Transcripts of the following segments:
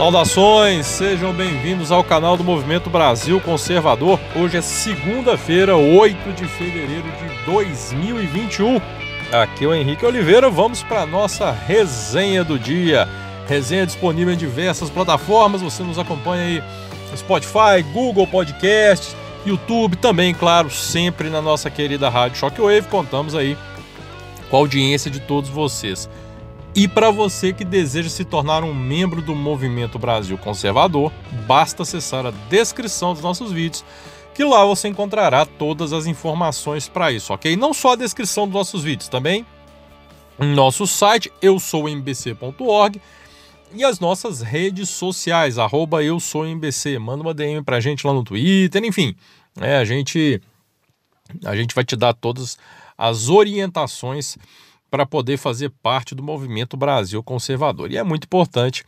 Saudações, sejam bem-vindos ao canal do Movimento Brasil Conservador. Hoje é segunda-feira, 8 de fevereiro de 2021. Aqui é o Henrique Oliveira, vamos para a nossa resenha do dia. Resenha disponível em diversas plataformas, você nos acompanha aí no Spotify, Google Podcast, YouTube, também, claro, sempre na nossa querida Rádio Shockwave. Contamos aí com a audiência de todos vocês. E para você que deseja se tornar um membro do Movimento Brasil Conservador, basta acessar a descrição dos nossos vídeos, que lá você encontrará todas as informações para isso, ok? Não só a descrição dos nossos vídeos, também nosso site eu sou mbc.org e as nossas redes sociais, arroba eu sou MBC. Manda uma DM pra gente lá no Twitter, enfim. É, a gente a gente vai te dar todas as orientações para poder fazer parte do movimento Brasil Conservador. E é muito importante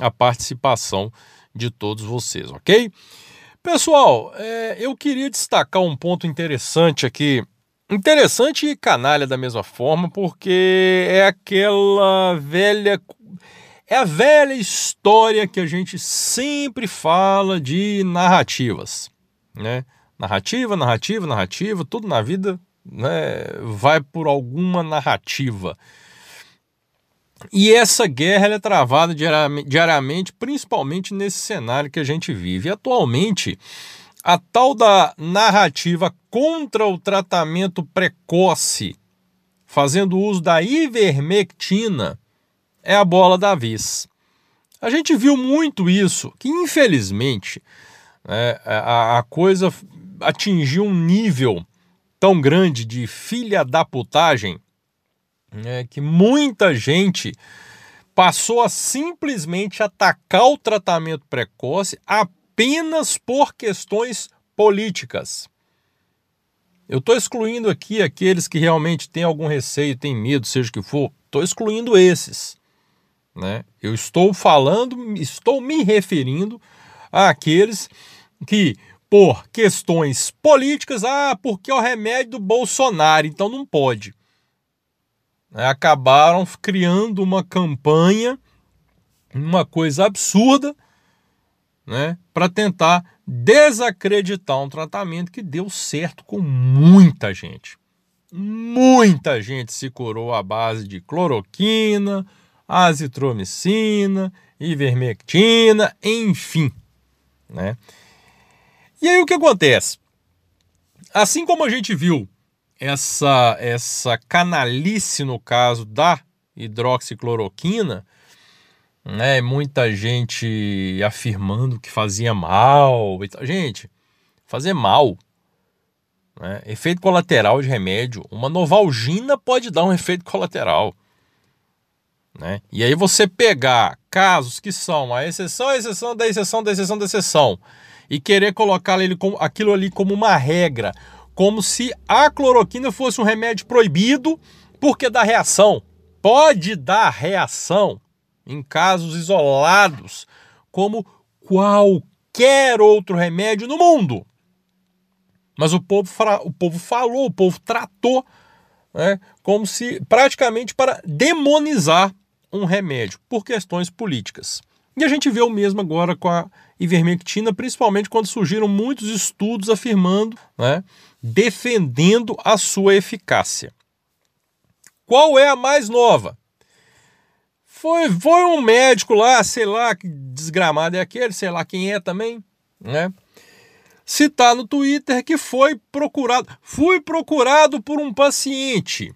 a participação de todos vocês, ok? Pessoal, é, eu queria destacar um ponto interessante aqui. Interessante e canalha da mesma forma, porque é aquela velha. É a velha história que a gente sempre fala de narrativas, né? Narrativa, narrativa, narrativa, tudo na vida né, vai por alguma narrativa. E essa guerra é travada diariamente, principalmente nesse cenário que a gente vive. atualmente, a tal da narrativa contra o tratamento precoce, fazendo uso da ivermectina, é a bola da vez. A gente viu muito isso, que infelizmente né, a, a coisa atingiu um nível tão grande de filha da putagem né, que muita gente passou a simplesmente atacar o tratamento precoce apenas por questões políticas. Eu estou excluindo aqui aqueles que realmente têm algum receio, têm medo, seja o que for. Estou excluindo esses. Né? Eu estou falando, estou me referindo àqueles que por questões políticas, ah, porque é o remédio do Bolsonaro, então não pode. É, acabaram criando uma campanha, uma coisa absurda, né, para tentar desacreditar um tratamento que deu certo com muita gente. Muita gente se curou à base de cloroquina, azitromicina, ivermectina, enfim, né? E aí o que acontece? Assim como a gente viu essa, essa canalice no caso da hidroxicloroquina, né, muita gente afirmando que fazia mal. Gente, fazer mal. Né, efeito colateral de remédio. Uma novalgina pode dar um efeito colateral. Né? E aí você pegar casos que são a exceção, a exceção da exceção da exceção da exceção e querer colocar ele com, aquilo ali como uma regra, como se a cloroquina fosse um remédio proibido porque dá reação. Pode dar reação em casos isolados, como qualquer outro remédio no mundo. Mas o povo, o povo falou, o povo tratou né, como se praticamente para demonizar um remédio por questões políticas. E a gente vê o mesmo agora com a ivermectina, principalmente quando surgiram muitos estudos afirmando, né, defendendo a sua eficácia. Qual é a mais nova? Foi, foi um médico lá, sei lá que desgramado é aquele, sei lá quem é também, né? Citar no Twitter que foi procurado, fui procurado por um paciente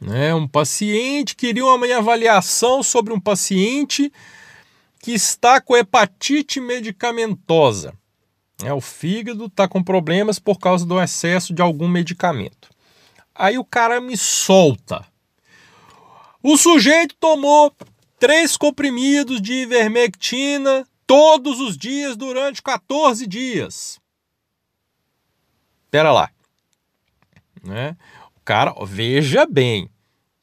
né? Um paciente queria uma avaliação sobre um paciente que está com hepatite medicamentosa. É, o fígado está com problemas por causa do excesso de algum medicamento. Aí o cara me solta. O sujeito tomou três comprimidos de ivermectina todos os dias durante 14 dias. Pera lá. Né? cara, veja bem,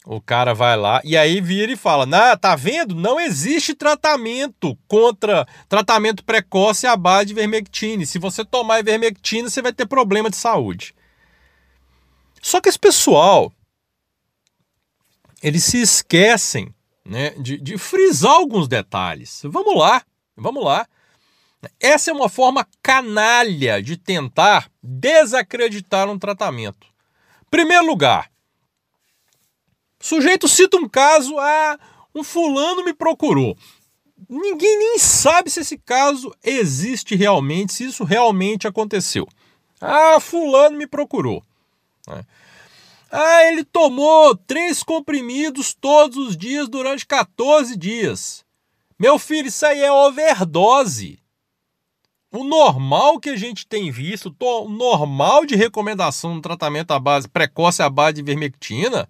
o cara vai lá e aí vira e fala: nah, tá vendo? Não existe tratamento contra tratamento precoce à base de ivermectina. Se você tomar ivermectina, você vai ter problema de saúde. Só que esse pessoal, eles se esquecem né, de, de frisar alguns detalhes. Vamos lá, vamos lá. Essa é uma forma canalha de tentar desacreditar um tratamento. Primeiro lugar, sujeito cita um caso, ah, um fulano me procurou. Ninguém nem sabe se esse caso existe realmente, se isso realmente aconteceu. Ah, fulano me procurou. Né? Ah, ele tomou três comprimidos todos os dias durante 14 dias. Meu filho, isso aí é overdose. O normal que a gente tem visto, o normal de recomendação no tratamento à base precoce à base de vermectina,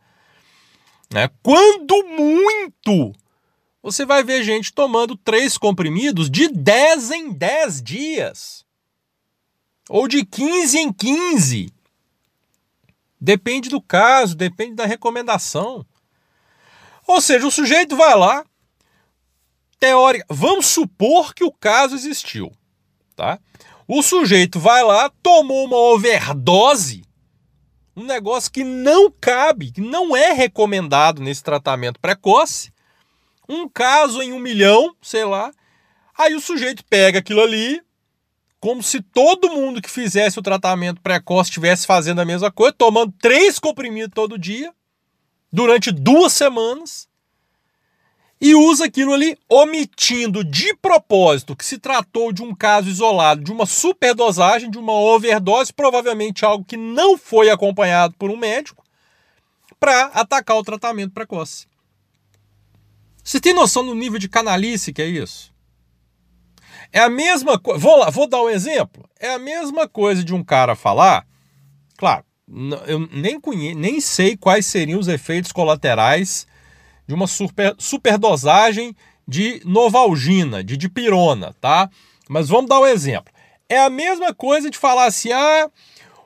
né? Quando muito, você vai ver gente tomando três comprimidos de 10 em 10 dias. Ou de 15 em 15. Depende do caso, depende da recomendação. Ou seja, o sujeito vai lá, teórica, vamos supor que o caso existiu, tá? O sujeito vai lá, tomou uma overdose, um negócio que não cabe, que não é recomendado nesse tratamento precoce, um caso em um milhão, sei lá, aí o sujeito pega aquilo ali, como se todo mundo que fizesse o tratamento precoce estivesse fazendo a mesma coisa, tomando três comprimidos todo dia, durante duas semanas, e usa aquilo ali omitindo de propósito que se tratou de um caso isolado, de uma superdosagem, de uma overdose, provavelmente algo que não foi acompanhado por um médico, para atacar o tratamento precoce. Você tem noção do nível de canalice que é isso? É a mesma coisa. Vou lá, vou dar um exemplo. É a mesma coisa de um cara falar. Claro, eu nem conheço, nem sei quais seriam os efeitos colaterais de uma super, superdosagem de novalgina, de dipirona, tá? Mas vamos dar um exemplo. É a mesma coisa de falar assim: ah,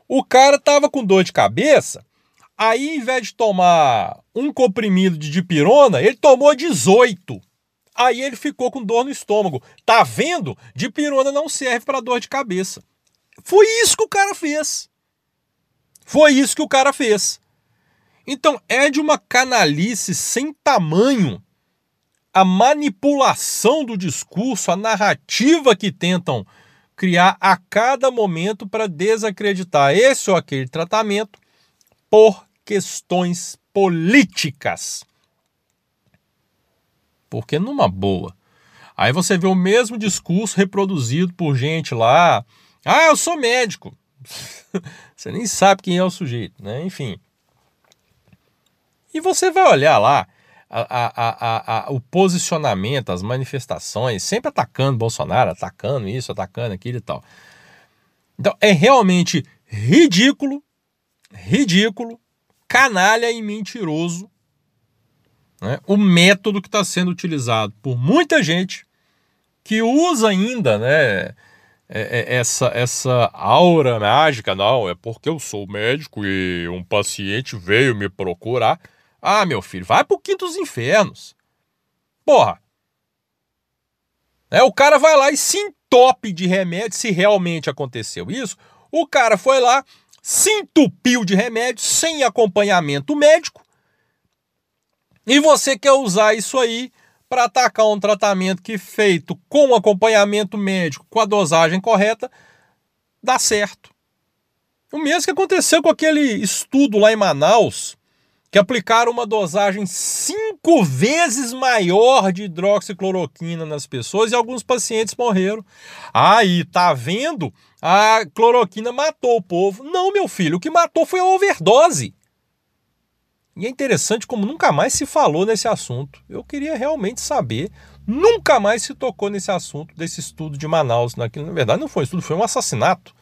o cara tava com dor de cabeça, aí em vez de tomar um comprimido de dipirona, ele tomou 18. Aí ele ficou com dor no estômago. Tá vendo? Dipirona não serve para dor de cabeça. Foi isso que o cara fez. Foi isso que o cara fez. Então é de uma canalice sem tamanho a manipulação do discurso, a narrativa que tentam criar a cada momento para desacreditar esse ou aquele tratamento por questões políticas. Porque numa boa. Aí você vê o mesmo discurso reproduzido por gente lá. Ah, eu sou médico. você nem sabe quem é o sujeito, né? Enfim. E você vai olhar lá a, a, a, o posicionamento, as manifestações, sempre atacando Bolsonaro, atacando isso, atacando aquilo e tal. Então é realmente ridículo, ridículo, canalha e mentiroso né, o método que está sendo utilizado por muita gente que usa ainda né, é, é, essa, essa aura mágica. Não, é porque eu sou médico e um paciente veio me procurar. Ah, meu filho, vai pro quinto dos infernos. Porra. É, o cara vai lá e se entope de remédio se realmente aconteceu isso. O cara foi lá, se entupiu de remédio sem acompanhamento médico e você quer usar isso aí para atacar um tratamento que feito com acompanhamento médico, com a dosagem correta, dá certo. O mesmo que aconteceu com aquele estudo lá em Manaus, que aplicaram uma dosagem cinco vezes maior de hidroxicloroquina nas pessoas e alguns pacientes morreram. Aí, tá vendo? A cloroquina matou o povo. Não, meu filho, o que matou foi a overdose. E é interessante como nunca mais se falou nesse assunto. Eu queria realmente saber. Nunca mais se tocou nesse assunto desse estudo de Manaus. Naquilo, na verdade, não foi um estudo, foi um assassinato.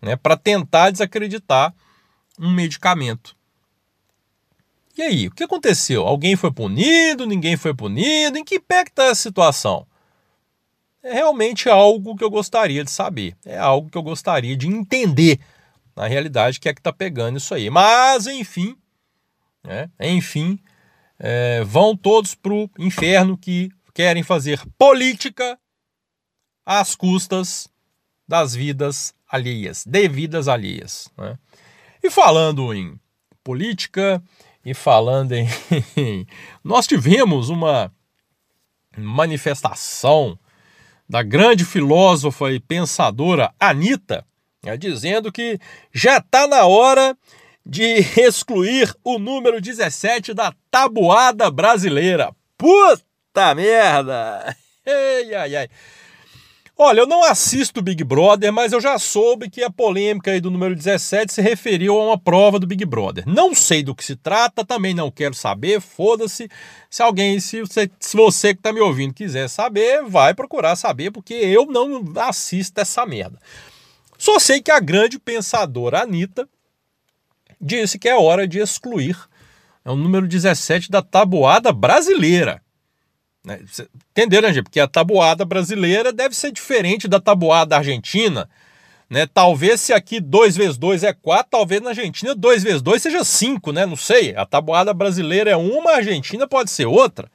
Né, para tentar desacreditar um medicamento. E aí, o que aconteceu? Alguém foi punido? Ninguém foi punido? Em que pé está a situação? É realmente algo que eu gostaria de saber. É algo que eu gostaria de entender. Na realidade, que é que está pegando isso aí. Mas, enfim, né? Enfim, é, vão todos para o inferno que querem fazer política às custas das vidas alheias, devidas alheias. Né? E falando em política E falando em. Nós tivemos uma manifestação da grande filósofa e pensadora Anitta, né, dizendo que já está na hora de excluir o número 17 da tabuada brasileira. Puta merda! Ai, ai, ai. Olha, eu não assisto Big Brother, mas eu já soube que a polêmica aí do número 17 se referiu a uma prova do Big Brother. Não sei do que se trata, também não quero saber, foda-se. Se alguém, se você, se você que está me ouvindo quiser saber, vai procurar saber, porque eu não assisto essa merda. Só sei que a grande pensadora Anitta disse que é hora de excluir é o número 17 da tabuada brasileira. Né? Entenderam, gente? Porque a tabuada brasileira deve ser diferente da tabuada argentina. Né? Talvez se aqui 2 vezes 2 é 4, talvez na Argentina 2 vezes 2 seja 5, né? Não sei. A tabuada brasileira é uma, a Argentina pode ser outra.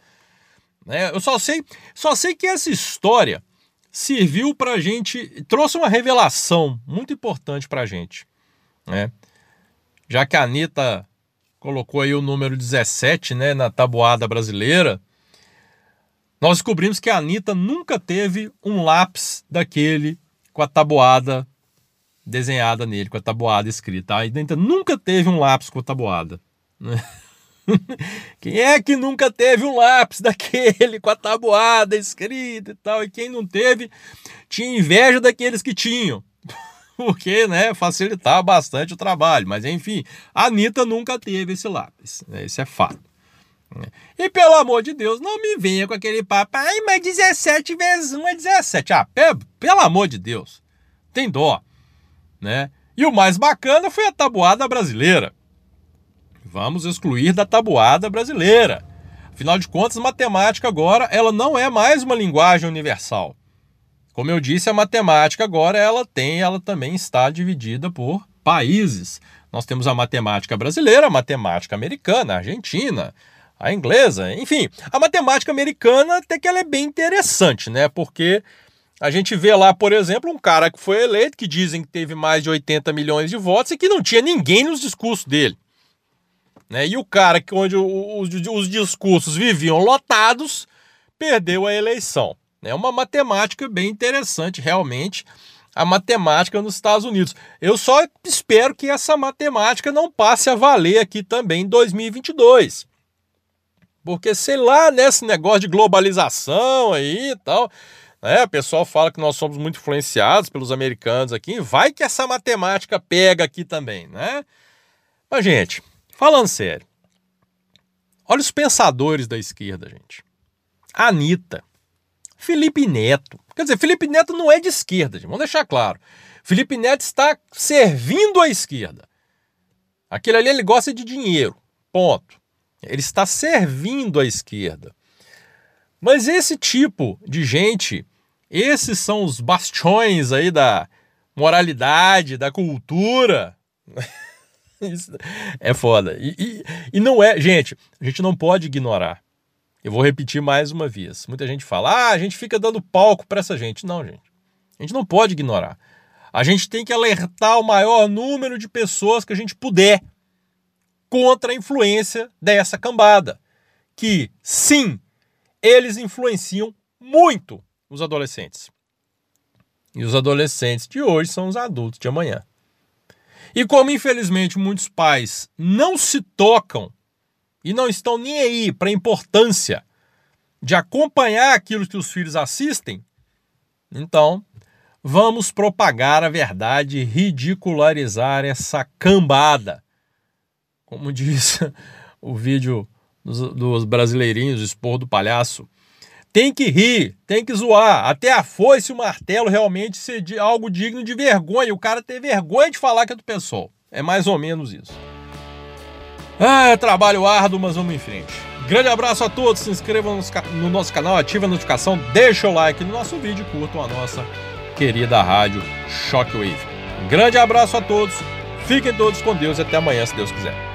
Né? Eu só sei, só sei que essa história serviu para gente, trouxe uma revelação muito importante para gente. Né? Já que a Anitta colocou aí o número 17 né, na tabuada brasileira, nós descobrimos que a Anitta nunca teve um lápis daquele com a tabuada desenhada nele, com a tabuada escrita. A Anitta nunca teve um lápis com a tabuada. Né? Quem é que nunca teve um lápis daquele com a tabuada escrita e tal? E quem não teve, tinha inveja daqueles que tinham. Porque, né, facilitava bastante o trabalho. Mas, enfim, a Anitta nunca teve esse lápis. Né? Esse é fato. E pelo amor de Deus, não me venha com aquele papo, ai, mas 17 vezes 1 é 17. Ah, pelo amor de Deus, tem dó, né? E o mais bacana foi a tabuada brasileira. Vamos excluir da tabuada brasileira. Afinal de contas, matemática agora, ela não é mais uma linguagem universal. Como eu disse, a matemática agora ela tem, ela também está dividida por países. Nós temos a matemática brasileira, a matemática americana, a argentina, a inglesa, enfim. A matemática americana até que ela é bem interessante, né? Porque a gente vê lá, por exemplo, um cara que foi eleito, que dizem que teve mais de 80 milhões de votos e que não tinha ninguém nos discursos dele. Né? E o cara que onde os, os discursos viviam lotados perdeu a eleição. É uma matemática bem interessante, realmente, a matemática nos Estados Unidos. Eu só espero que essa matemática não passe a valer aqui também em 2022. Porque, sei lá, nesse negócio de globalização aí e tal, né? O pessoal fala que nós somos muito influenciados pelos americanos aqui. Vai que essa matemática pega aqui também, né? Mas, gente, falando sério, olha os pensadores da esquerda, gente. Anitta, Felipe Neto. Quer dizer, Felipe Neto não é de esquerda, gente. vamos deixar claro. Felipe Neto está servindo a esquerda. Aquele ali ele gosta de dinheiro. Ponto. Ele está servindo a esquerda. Mas esse tipo de gente, esses são os bastiões aí da moralidade, da cultura. é foda. E, e, e, não é. Gente, a gente não pode ignorar. Eu vou repetir mais uma vez. Muita gente fala, ah, a gente fica dando palco para essa gente. Não, gente. A gente não pode ignorar. A gente tem que alertar o maior número de pessoas que a gente puder contra a influência dessa cambada. Que, sim, eles influenciam muito os adolescentes. E os adolescentes de hoje são os adultos de amanhã. E como infelizmente muitos pais não se tocam e não estão nem aí para a importância de acompanhar aquilo que os filhos assistem, então vamos propagar a verdade ridicularizar essa cambada como diz o vídeo dos, dos brasileirinhos, expor do palhaço. Tem que rir, tem que zoar. Até a foice e o martelo realmente ser algo digno de vergonha. O cara ter vergonha de falar que é do pessoal. É mais ou menos isso. Ah, trabalho árduo, mas vamos em frente. Grande abraço a todos, se inscrevam no nosso canal, ative a notificação, deixa o like no nosso vídeo e curtam a nossa querida rádio Shockwave. Grande abraço a todos, fiquem todos com Deus e até amanhã, se Deus quiser.